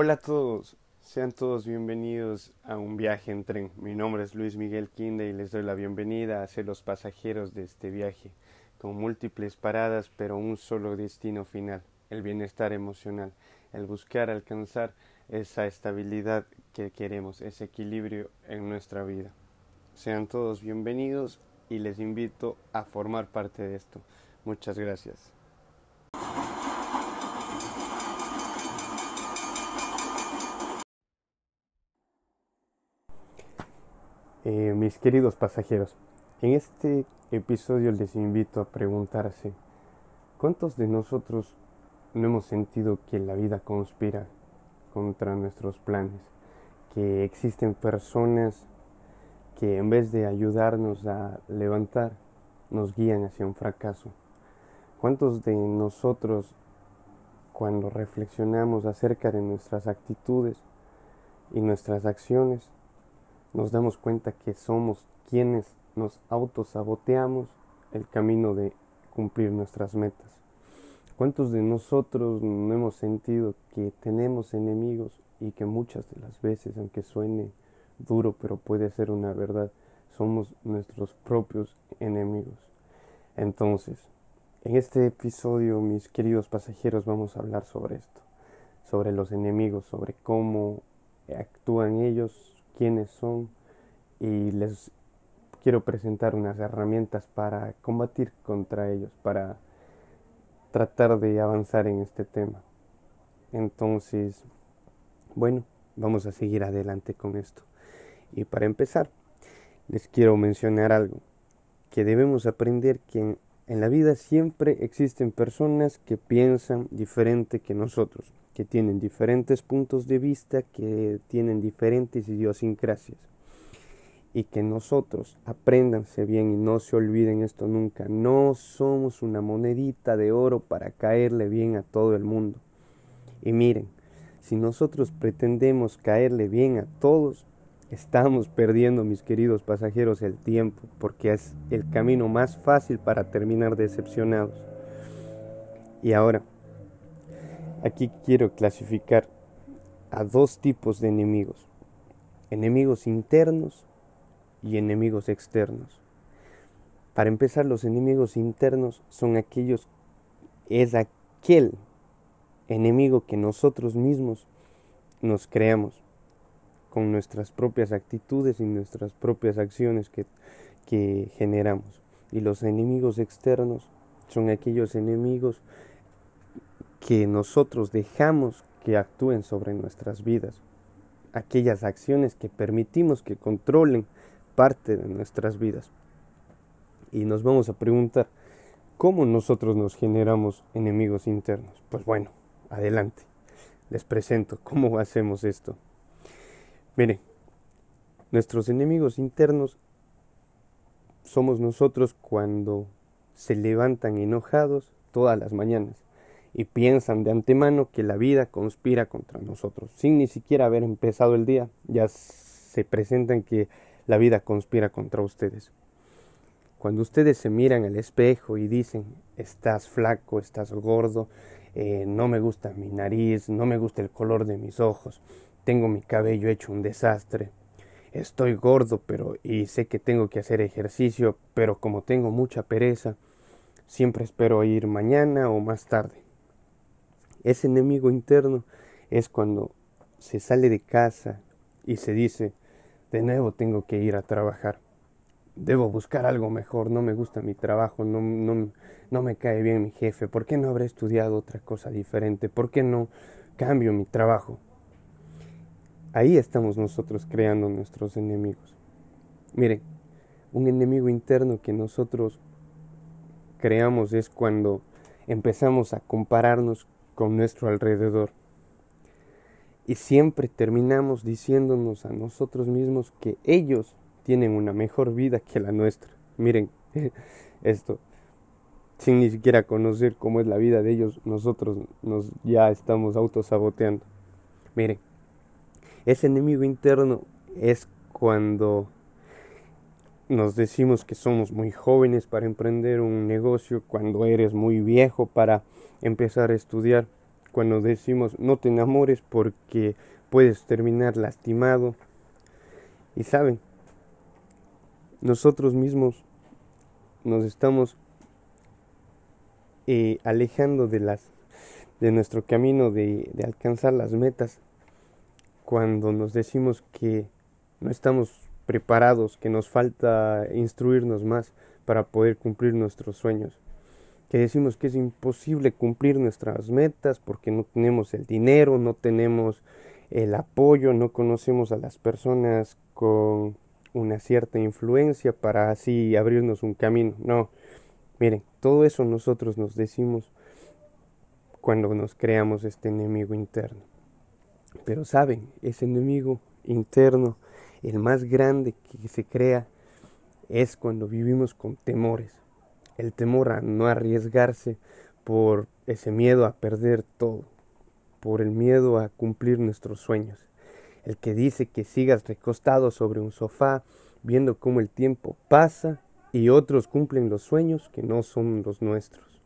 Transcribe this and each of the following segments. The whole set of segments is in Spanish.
Hola a todos, sean todos bienvenidos a un viaje en tren. Mi nombre es Luis Miguel Quinde y les doy la bienvenida a ser los pasajeros de este viaje, con múltiples paradas pero un solo destino final, el bienestar emocional, el buscar alcanzar esa estabilidad que queremos, ese equilibrio en nuestra vida. Sean todos bienvenidos y les invito a formar parte de esto. Muchas gracias. Eh, mis queridos pasajeros, en este episodio les invito a preguntarse, ¿cuántos de nosotros no hemos sentido que la vida conspira contra nuestros planes? Que existen personas que en vez de ayudarnos a levantar, nos guían hacia un fracaso. ¿Cuántos de nosotros, cuando reflexionamos acerca de nuestras actitudes y nuestras acciones, nos damos cuenta que somos quienes nos autosaboteamos el camino de cumplir nuestras metas. ¿Cuántos de nosotros no hemos sentido que tenemos enemigos y que muchas de las veces, aunque suene duro, pero puede ser una verdad, somos nuestros propios enemigos? Entonces, en este episodio, mis queridos pasajeros, vamos a hablar sobre esto, sobre los enemigos, sobre cómo actúan ellos, quiénes son y les quiero presentar unas herramientas para combatir contra ellos, para tratar de avanzar en este tema. Entonces, bueno, vamos a seguir adelante con esto. Y para empezar, les quiero mencionar algo, que debemos aprender que en la vida siempre existen personas que piensan diferente que nosotros que tienen diferentes puntos de vista, que tienen diferentes idiosincrasias. Y que nosotros apréndanse bien y no se olviden esto nunca. No somos una monedita de oro para caerle bien a todo el mundo. Y miren, si nosotros pretendemos caerle bien a todos, estamos perdiendo, mis queridos pasajeros, el tiempo, porque es el camino más fácil para terminar decepcionados. Y ahora, Aquí quiero clasificar a dos tipos de enemigos, enemigos internos y enemigos externos. Para empezar, los enemigos internos son aquellos, es aquel enemigo que nosotros mismos nos creamos con nuestras propias actitudes y nuestras propias acciones que, que generamos. Y los enemigos externos son aquellos enemigos que nosotros dejamos que actúen sobre nuestras vidas, aquellas acciones que permitimos que controlen parte de nuestras vidas. Y nos vamos a preguntar, ¿cómo nosotros nos generamos enemigos internos? Pues bueno, adelante, les presento cómo hacemos esto. Miren, nuestros enemigos internos somos nosotros cuando se levantan enojados todas las mañanas y piensan de antemano que la vida conspira contra nosotros. Sin ni siquiera haber empezado el día, ya se presentan que la vida conspira contra ustedes. Cuando ustedes se miran al espejo y dicen, estás flaco, estás gordo, eh, no me gusta mi nariz, no me gusta el color de mis ojos, tengo mi cabello hecho un desastre, estoy gordo, pero y sé que tengo que hacer ejercicio, pero como tengo mucha pereza, siempre espero ir mañana o más tarde. Ese enemigo interno es cuando se sale de casa y se dice, de nuevo tengo que ir a trabajar. Debo buscar algo mejor, no me gusta mi trabajo, no, no, no me cae bien mi jefe, ¿por qué no habré estudiado otra cosa diferente? ¿Por qué no cambio mi trabajo? Ahí estamos nosotros creando nuestros enemigos. Miren, un enemigo interno que nosotros creamos es cuando empezamos a compararnos con nuestro alrededor. Y siempre terminamos diciéndonos a nosotros mismos que ellos tienen una mejor vida que la nuestra. Miren, esto, sin ni siquiera conocer cómo es la vida de ellos, nosotros nos ya estamos autosaboteando. Miren, ese enemigo interno es cuando nos decimos que somos muy jóvenes para emprender un negocio, cuando eres muy viejo para empezar a estudiar, cuando decimos no te enamores porque puedes terminar lastimado. Y saben, nosotros mismos nos estamos eh, alejando de las de nuestro camino de, de alcanzar las metas cuando nos decimos que no estamos preparados, que nos falta instruirnos más para poder cumplir nuestros sueños, que decimos que es imposible cumplir nuestras metas porque no tenemos el dinero, no tenemos el apoyo, no conocemos a las personas con una cierta influencia para así abrirnos un camino. No, miren, todo eso nosotros nos decimos cuando nos creamos este enemigo interno. Pero saben, ese enemigo interno, el más grande que se crea, es cuando vivimos con temores. El temor a no arriesgarse por ese miedo a perder todo, por el miedo a cumplir nuestros sueños. El que dice que sigas recostado sobre un sofá, viendo cómo el tiempo pasa y otros cumplen los sueños que no son los nuestros.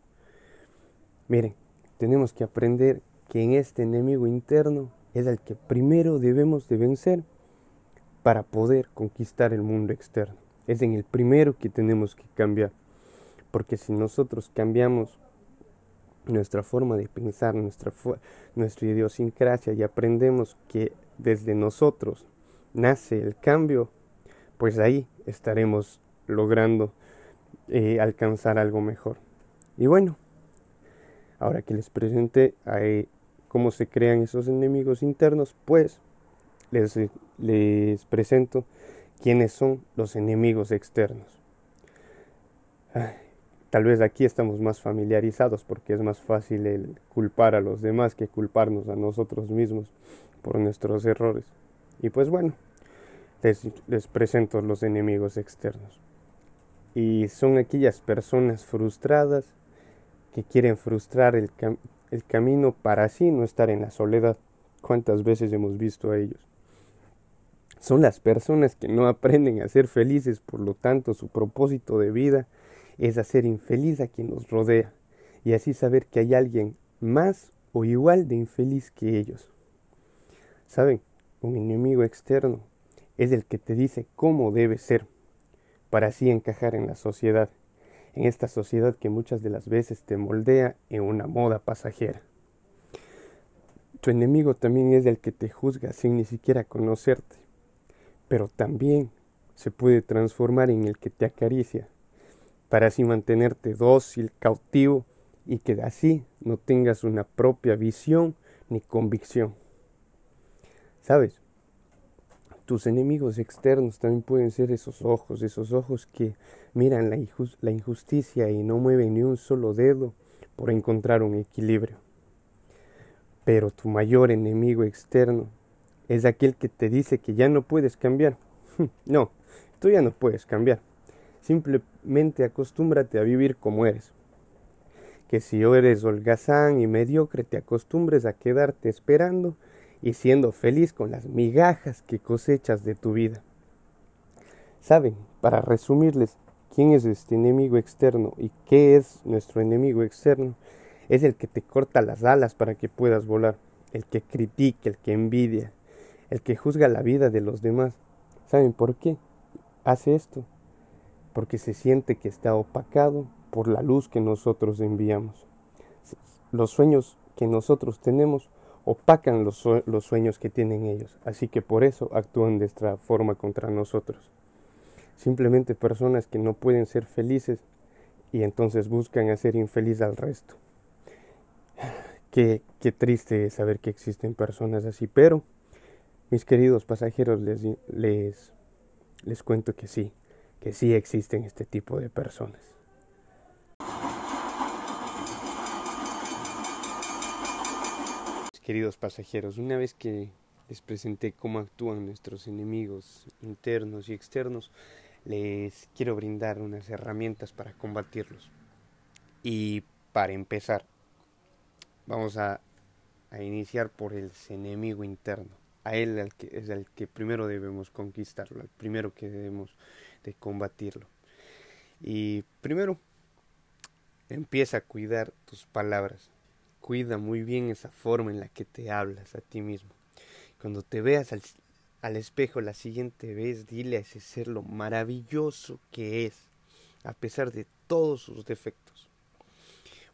Miren, tenemos que aprender que en este enemigo interno es el que primero debemos de vencer para poder conquistar el mundo externo. Es en el primero que tenemos que cambiar. Porque si nosotros cambiamos nuestra forma de pensar, nuestra, nuestra idiosincrasia y aprendemos que desde nosotros nace el cambio, pues ahí estaremos logrando eh, alcanzar algo mejor. Y bueno, Ahora que les presente cómo se crean esos enemigos internos, pues les, presento quiénes son los enemigos externos. Tal vez aquí estamos más familiarizados porque es más fácil el culpar a los demás que culparnos a nosotros mismos por nuestros errores. Y pues bueno, les, les presento los enemigos externos. Y son aquellas personas frustradas que quieren frustrar el, el camino para así no estar en la soledad. ¿Cuántas veces hemos visto a ellos? Son las personas que no aprenden a ser felices, por lo tanto su propósito de vida es hacer infeliz a quien nos rodea y así saber que hay alguien más o igual de infeliz que ellos. ¿Saben? Un enemigo externo es el que te dice cómo debe ser para así encajar en la sociedad en esta sociedad que muchas de las veces te moldea en una moda pasajera. Tu enemigo también es el que te juzga sin ni siquiera conocerte, pero también se puede transformar en el que te acaricia, para así mantenerte dócil, cautivo y que así no tengas una propia visión ni convicción. ¿Sabes? Tus enemigos externos también pueden ser esos ojos, esos ojos que miran la, injusticia y no mueven ni un solo dedo por encontrar un equilibrio. Pero tu mayor enemigo externo es aquel que te dice que ya no puedes cambiar. No, tú ya no puedes cambiar. Simplemente acostúmbrate a vivir como eres. Que si eres holgazán y mediocre, te acostumbres a quedarte esperando y siendo feliz con las migajas que cosechas de tu vida. Saben, para resumirles, quién es este enemigo externo y qué es nuestro enemigo externo, es el que te corta las alas para que puedas volar, el que critica, el que envidia, el que juzga la vida de los demás. ¿Saben por qué? Hace esto. Porque se siente que está opacado por la luz que nosotros enviamos. Los sueños que nosotros tenemos opacan los, los sueños que tienen ellos, así que por eso actúan de esta forma contra nosotros. Simplemente personas que no pueden ser felices y entonces buscan hacer infeliz al resto. Qué, qué triste saber que existen personas así, pero mis queridos pasajeros les, les, les cuento que sí, que sí existen este tipo de personas. queridos pasajeros, una vez que les presenté cómo actúan nuestros enemigos internos y externos, les quiero brindar unas herramientas para combatirlos. Y para empezar, vamos a, iniciar por el enemigo interno. A él es el que primero debemos conquistarlo, el primero que debemos de combatirlo. Y primero, empieza a cuidar tus palabras cuida muy bien esa forma en la que te hablas a ti mismo. Cuando te veas al, al espejo la siguiente vez, dile a ese ser lo maravilloso que es, a pesar de todos sus defectos.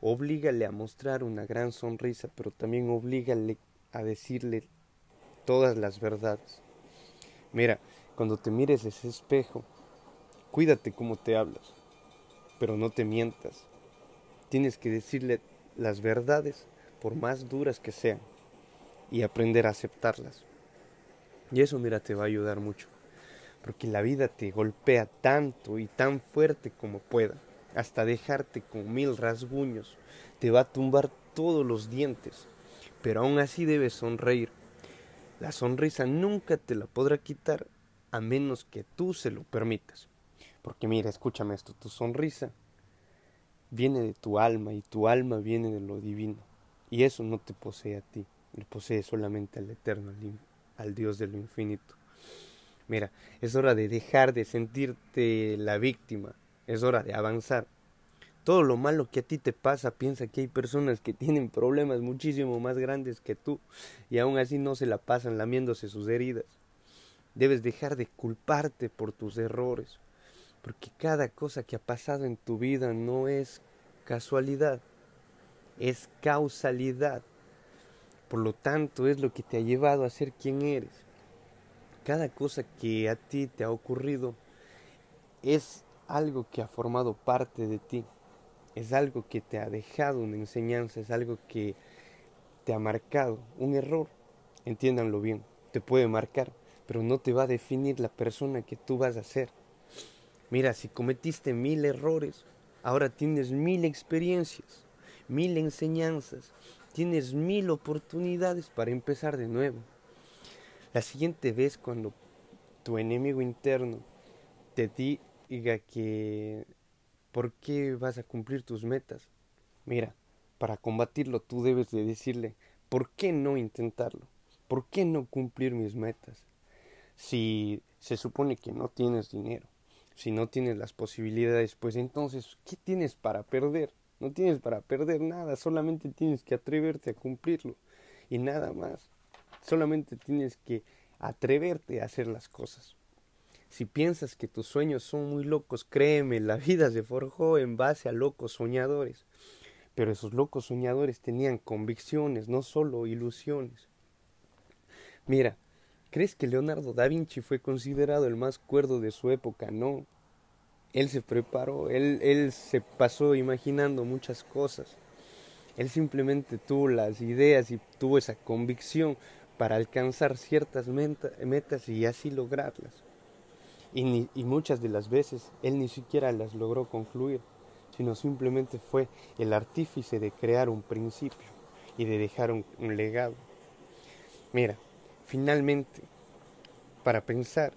Oblígale a mostrar una gran sonrisa, pero también oblígale a decirle todas las verdades. Mira, cuando te mires ese espejo, cuídate cómo te hablas, pero no te mientas. Tienes que decirle las verdades, por más duras que sean, y aprender a aceptarlas. Y eso, mira, te va a ayudar mucho, porque la vida te golpea tanto y tan fuerte como pueda, hasta dejarte con mil rasguños, te va a tumbar todos los dientes, pero aún así debes sonreír. La sonrisa nunca te la podrá quitar a menos que tú se lo permitas. Porque mira, escúchame esto, tu sonrisa viene de tu alma y tu alma viene de lo divino. Y eso no te posee a ti, le posee solamente al Eterno, al, Dios de lo infinito. Mira, es hora de dejar de sentirte la víctima, es hora de avanzar. Todo lo malo que a ti te pasa, piensa que hay personas que tienen problemas muchísimo más grandes que tú y aún así no se la pasan lamiéndose sus heridas. Debes dejar de culparte por tus errores, porque cada cosa que ha pasado en tu vida no es casualidad, es causalidad. Por lo tanto, es lo que te ha llevado a ser quien eres. Cada cosa que a ti te ha ocurrido es algo que ha formado parte de ti, es algo que te ha dejado una enseñanza, es algo que te ha marcado. Un error, entiéndanlo bien, te puede marcar, pero no te va a definir la persona que tú vas a ser. Mira, si cometiste mil errores, ahora tienes mil experiencias, mil enseñanzas, tienes mil oportunidades para empezar de nuevo. La siguiente vez cuando tu enemigo interno te diga que ¿por qué vas a cumplir tus metas? Mira, para combatirlo tú debes de decirle, ¿por qué no intentarlo? ¿Por qué no cumplir mis metas? Si se supone que no tienes dinero, si no tienes las posibilidades, pues entonces, ¿qué tienes para perder? No tienes para perder nada, solamente tienes que atreverte a cumplirlo y nada más. Solamente tienes que atreverte a hacer las cosas. Si piensas que tus sueños son muy locos, créeme, la vida se forjó en base a locos soñadores. Pero esos locos soñadores tenían convicciones, no solo ilusiones. Mira, ¿Crees que Leonardo da Vinci fue considerado el más cuerdo de su época? No. Él se preparó, él, él se pasó imaginando muchas cosas. Él simplemente tuvo las ideas y tuvo esa convicción para alcanzar ciertas metas y así lograrlas. Y, muchas de las veces él ni siquiera las logró concluir, sino simplemente fue el artífice de crear un principio y de dejar un legado. Mira, Finalmente, para pensar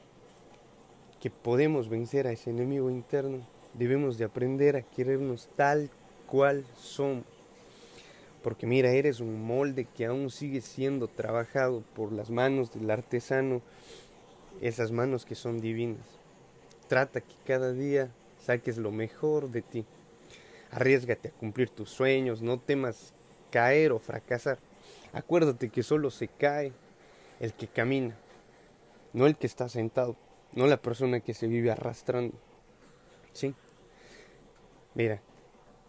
que podemos vencer a ese enemigo interno, debemos de aprender a querernos tal cual somos. Porque mira, eres un molde que aún sigue siendo trabajado por las manos del artesano, esas manos que son divinas. Trata que cada día saques lo mejor de ti. Arriesgate a cumplir tus sueños, no temas caer o fracasar. Acuérdate que solo se cae el que camina, no el que está sentado, no la persona que se vive arrastrando. ¿Sí? Mira,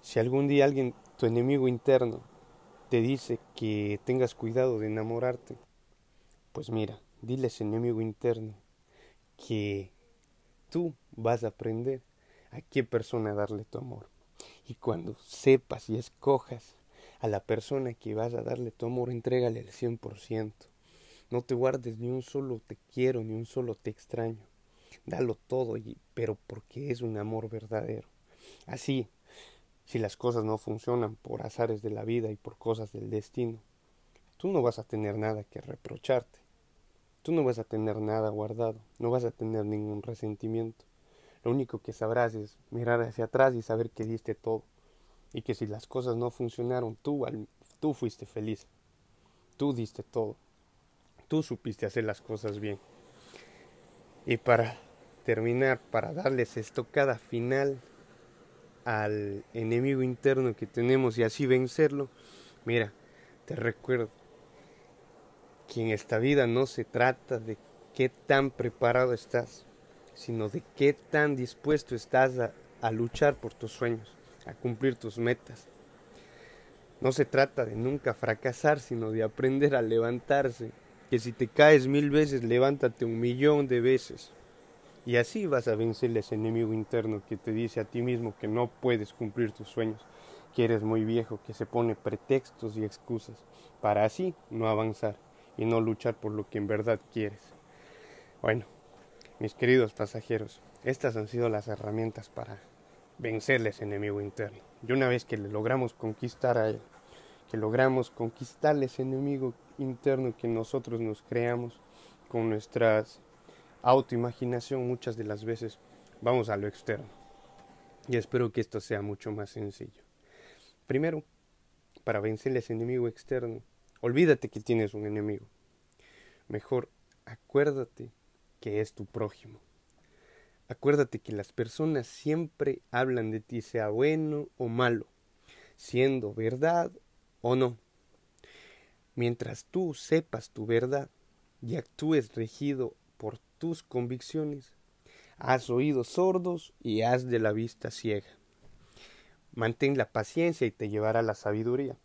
si algún día alguien, tu enemigo interno, te dice que tengas cuidado de enamorarte, pues mira, dile ese enemigo interno que tú vas a aprender a qué persona darle tu amor. Y cuando sepas y escojas a la persona que vas a darle tu amor, entrégale el 100%. No te guardes ni un solo te quiero, ni un solo te extraño. Dalo todo, y, pero porque es un amor verdadero. Así, si las cosas no funcionan por azares de la vida y por cosas del destino, tú no vas a tener nada que reprocharte. Tú no vas a tener nada guardado, no vas a tener ningún resentimiento. Lo único que sabrás es mirar hacia atrás y saber que diste todo. Y que si las cosas no funcionaron, tú, tú fuiste feliz. Tú diste todo tú supiste hacer las cosas bien. Y para terminar, para darles estocada final al enemigo interno que tenemos y así vencerlo, Mira, te recuerdo que en esta vida no se trata de qué tan preparado estás, sino de qué tan dispuesto estás a, luchar por tus sueños, a cumplir tus metas. No se trata de nunca fracasar, sino de aprender a levantarse, que si te caes mil veces, levántate un millón de veces. Y así vas a vencer ese enemigo interno que te dice a ti mismo que no puedes cumplir tus sueños, que eres muy viejo, que se pone pretextos y excusas, para así no avanzar y no luchar por lo que en verdad quieres. Bueno, mis queridos pasajeros, estas han sido las herramientas para vencerle a ese enemigo interno. Y una vez que logramos conquistar a él, que logramos conquistarle ese enemigo interno que nosotros nos creamos con nuestras autoimaginación muchas de las veces vamos a lo externo. Y espero que esto sea mucho más sencillo. Primero, para vencerle a ese enemigo externo, olvídate que tienes un enemigo. Mejor, acuérdate que es tu prójimo. Acuérdate que las personas siempre hablan de ti, sea bueno o malo, siendo verdad o no. Mientras tú sepas tu verdad y actúes regido por tus convicciones, haz oídos sordos y haz de la vista ciega. Mantén la paciencia y te llevará la sabiduría.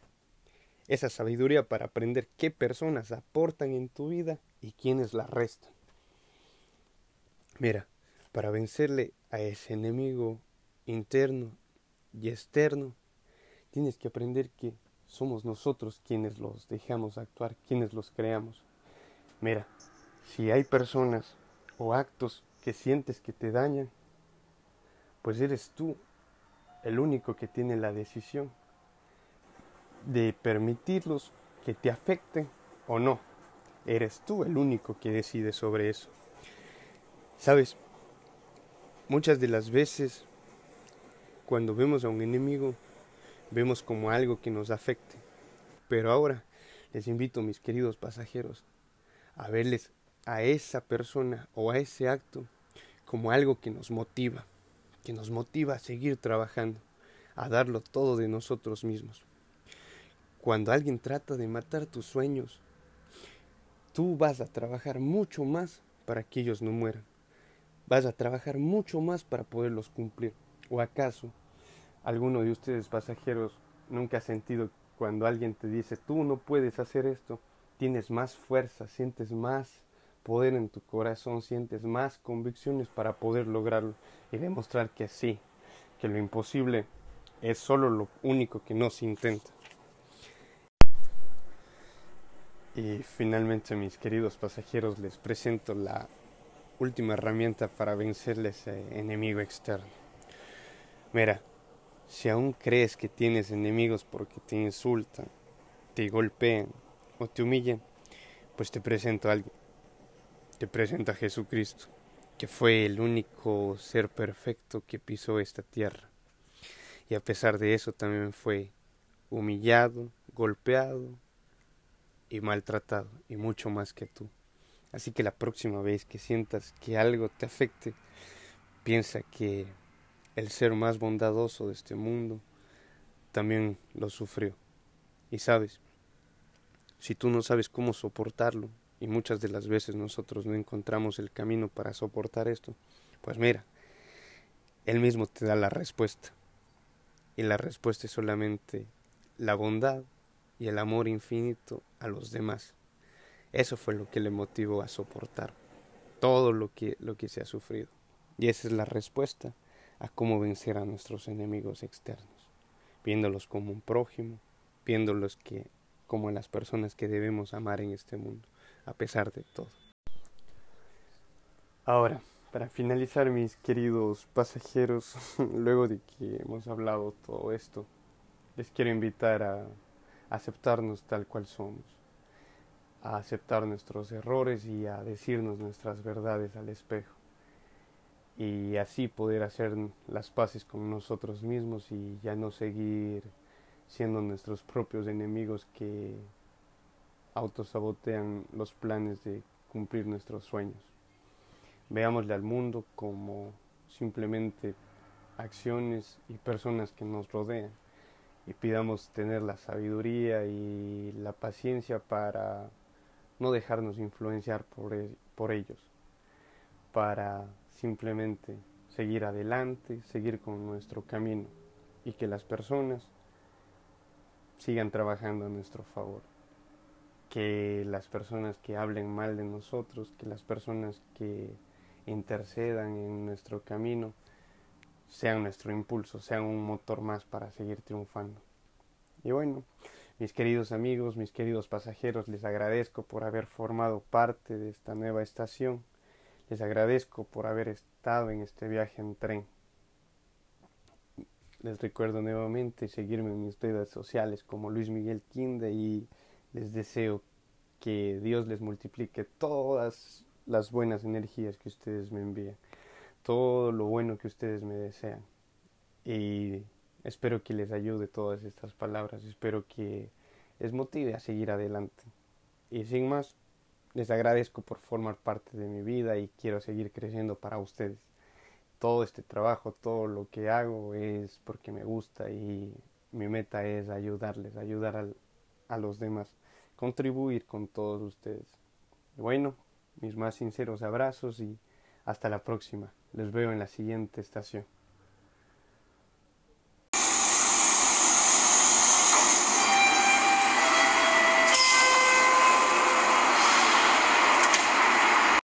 Esa sabiduría para aprender qué personas aportan en tu vida y quiénes la restan. Mira, para vencerle a ese enemigo interno y externo, tienes que aprender que somos nosotros quienes los dejamos actuar, quienes los creamos. Mira, si hay personas o actos que sientes que te dañan, pues eres tú el único que tiene la decisión de permitirlos que te afecten o no. Eres tú el único que decide sobre eso. Sabes, muchas de las veces cuando vemos a un enemigo, vemos como algo que nos afecte. Pero ahora les invito, mis queridos pasajeros, a verles a esa persona o a ese acto como algo que nos motiva, que nos motiva a seguir trabajando, a darlo todo de nosotros mismos. Cuando alguien trata de matar tus sueños, tú vas a trabajar mucho más para que ellos no mueran. Vas a trabajar mucho más para poderlos cumplir. ¿O acaso alguno de ustedes pasajeros nunca ha sentido cuando alguien te dice, tú no puedes hacer esto, tienes más fuerza, sientes más poder en tu corazón, sientes más convicciones para poder lograrlo y demostrar que sí, que lo imposible es solo lo único que no se intenta. Y finalmente, mis queridos pasajeros, les presento la última herramienta para vencerle ese enemigo externo. Mira, si aún crees que tienes enemigos porque te insultan, te golpean o te humillan, pues te presento a alguien te presento a Jesucristo, que fue el único ser perfecto que pisó esta tierra. Y a pesar de eso también fue humillado, golpeado y maltratado, y mucho más que tú. Así que la próxima vez que sientas que algo te afecte, piensa que el ser más bondadoso de este mundo también lo sufrió. Y sabes, si tú no sabes cómo soportarlo, y muchas de las veces nosotros no encontramos el camino para soportar esto, pues mira, Él mismo te da la respuesta. Y la respuesta es solamente la bondad y el amor infinito a los demás. Eso fue lo que le motivó a soportar todo lo que, lo que se ha sufrido. Y esa es la respuesta a cómo vencer a nuestros enemigos externos, viéndolos como un prójimo, viéndolos que, como las personas que debemos amar en este mundo a pesar de todo. Ahora, para finalizar, mis queridos pasajeros, luego de que hemos hablado todo esto, les quiero invitar a aceptarnos tal cual somos, a aceptar nuestros errores y a decirnos nuestras verdades al espejo, y así poder hacer las paces con nosotros mismos y ya no seguir siendo nuestros propios enemigos que autosabotean los planes de cumplir nuestros sueños. Veámosle al mundo como simplemente acciones y personas que nos rodean y pidamos tener la sabiduría y la paciencia para no dejarnos influenciar por, e, por ellos, para simplemente seguir adelante, seguir con nuestro camino y que las personas sigan trabajando a nuestro favor. Que las personas que hablen mal de nosotros, que las personas que intercedan en nuestro camino, sean nuestro impulso, sean un motor más para seguir triunfando. Y bueno, mis queridos amigos, mis queridos pasajeros, les agradezco por haber formado parte de esta nueva estación. Les agradezco por haber estado en este viaje en tren. Les recuerdo nuevamente seguirme en mis redes sociales como Luis Miguel Quinde y les deseo que Dios les multiplique todas las buenas energías que ustedes me envían, todo lo bueno que ustedes me desean. Y espero que les ayude todas estas palabras, espero que les motive a seguir adelante. Y sin más, les agradezco por formar parte de mi vida y quiero seguir creciendo para ustedes todo este trabajo, todo lo que hago es porque me gusta y mi meta es ayudarles, ayudar a los demás, contribuir con todos ustedes. Bueno, mis más sinceros abrazos y hasta la próxima. Les veo en la siguiente estación.